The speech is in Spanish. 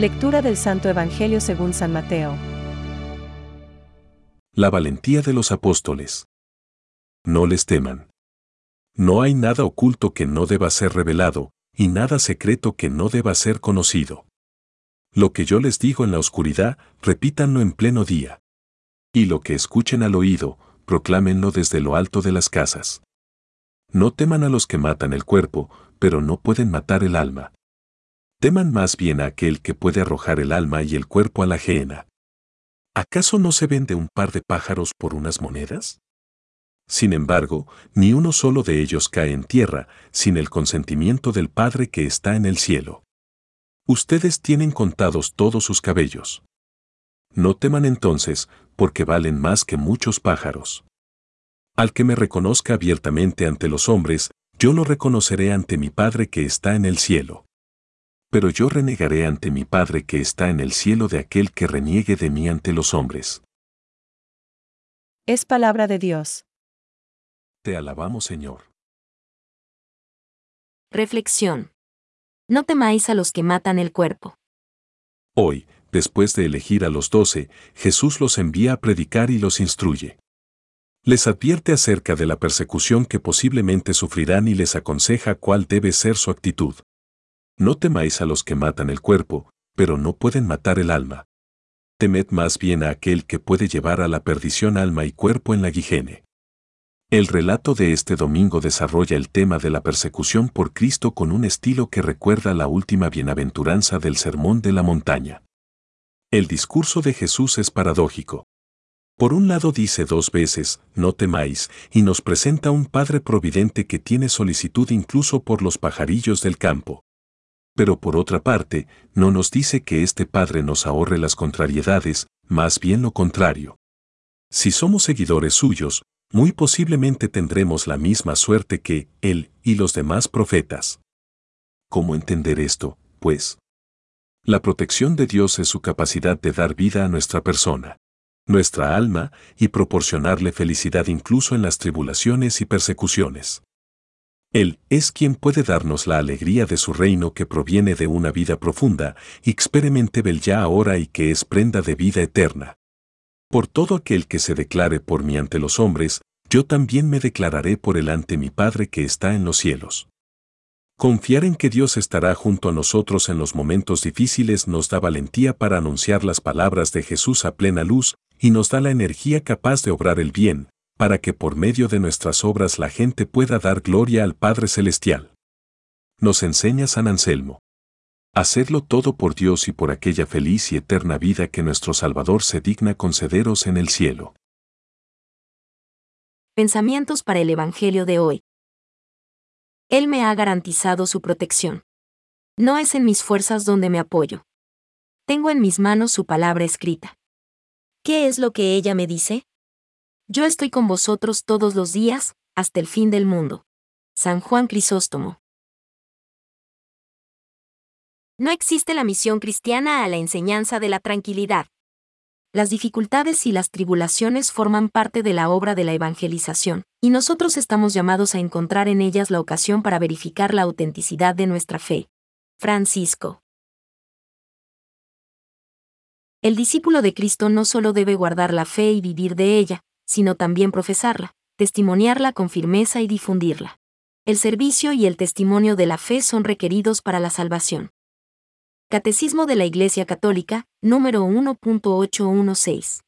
Lectura del Santo Evangelio según San Mateo. La valentía de los apóstoles. No les teman. No hay nada oculto que no deba ser revelado, y nada secreto que no deba ser conocido. Lo que yo les digo en la oscuridad, repítanlo en pleno día. Y lo que escuchen al oído, proclámenlo desde lo alto de las casas. No teman a los que matan el cuerpo, pero no pueden matar el alma. Teman más bien a aquel que puede arrojar el alma y el cuerpo a la ajena. ¿Acaso no se vende un par de pájaros por unas monedas? Sin embargo, ni uno solo de ellos cae en tierra sin el consentimiento del Padre que está en el cielo. Ustedes tienen contados todos sus cabellos. No teman entonces, porque valen más que muchos pájaros. Al que me reconozca abiertamente ante los hombres, yo lo reconoceré ante mi Padre que está en el cielo pero yo renegaré ante mi Padre que está en el cielo de aquel que reniegue de mí ante los hombres. Es palabra de Dios. Te alabamos, Señor. Reflexión. No temáis a los que matan el cuerpo. Hoy, después de elegir a los doce, Jesús los envía a predicar y los instruye. Les advierte acerca de la persecución que posiblemente sufrirán y les aconseja cuál debe ser su actitud. No temáis a los que matan el cuerpo, pero no pueden matar el alma. Temed más bien a aquel que puede llevar a la perdición alma y cuerpo en la guijene. El relato de este domingo desarrolla el tema de la persecución por Cristo con un estilo que recuerda la última bienaventuranza del Sermón de la Montaña. El discurso de Jesús es paradójico. Por un lado dice dos veces, no temáis, y nos presenta un Padre Providente que tiene solicitud incluso por los pajarillos del campo pero por otra parte, no nos dice que este Padre nos ahorre las contrariedades, más bien lo contrario. Si somos seguidores suyos, muy posiblemente tendremos la misma suerte que Él y los demás profetas. ¿Cómo entender esto, pues? La protección de Dios es su capacidad de dar vida a nuestra persona, nuestra alma, y proporcionarle felicidad incluso en las tribulaciones y persecuciones. Él es quien puede darnos la alegría de su reino que proviene de una vida profunda, experimentable ya ahora y que es prenda de vida eterna. Por todo aquel que se declare por mí ante los hombres, yo también me declararé por él ante mi Padre que está en los cielos. Confiar en que Dios estará junto a nosotros en los momentos difíciles nos da valentía para anunciar las palabras de Jesús a plena luz y nos da la energía capaz de obrar el bien, para que por medio de nuestras obras la gente pueda dar gloria al Padre Celestial. Nos enseña San Anselmo. Hacerlo todo por Dios y por aquella feliz y eterna vida que nuestro Salvador se digna concederos en el cielo. Pensamientos para el Evangelio de hoy. Él me ha garantizado su protección. No es en mis fuerzas donde me apoyo. Tengo en mis manos su palabra escrita. ¿Qué es lo que ella me dice? Yo estoy con vosotros todos los días, hasta el fin del mundo. San Juan Crisóstomo. No existe la misión cristiana a la enseñanza de la tranquilidad. Las dificultades y las tribulaciones forman parte de la obra de la evangelización, y nosotros estamos llamados a encontrar en ellas la ocasión para verificar la autenticidad de nuestra fe. Francisco. El discípulo de Cristo no solo debe guardar la fe y vivir de ella, sino también profesarla, testimoniarla con firmeza y difundirla. El servicio y el testimonio de la fe son requeridos para la salvación. Catecismo de la Iglesia Católica, número 1.816.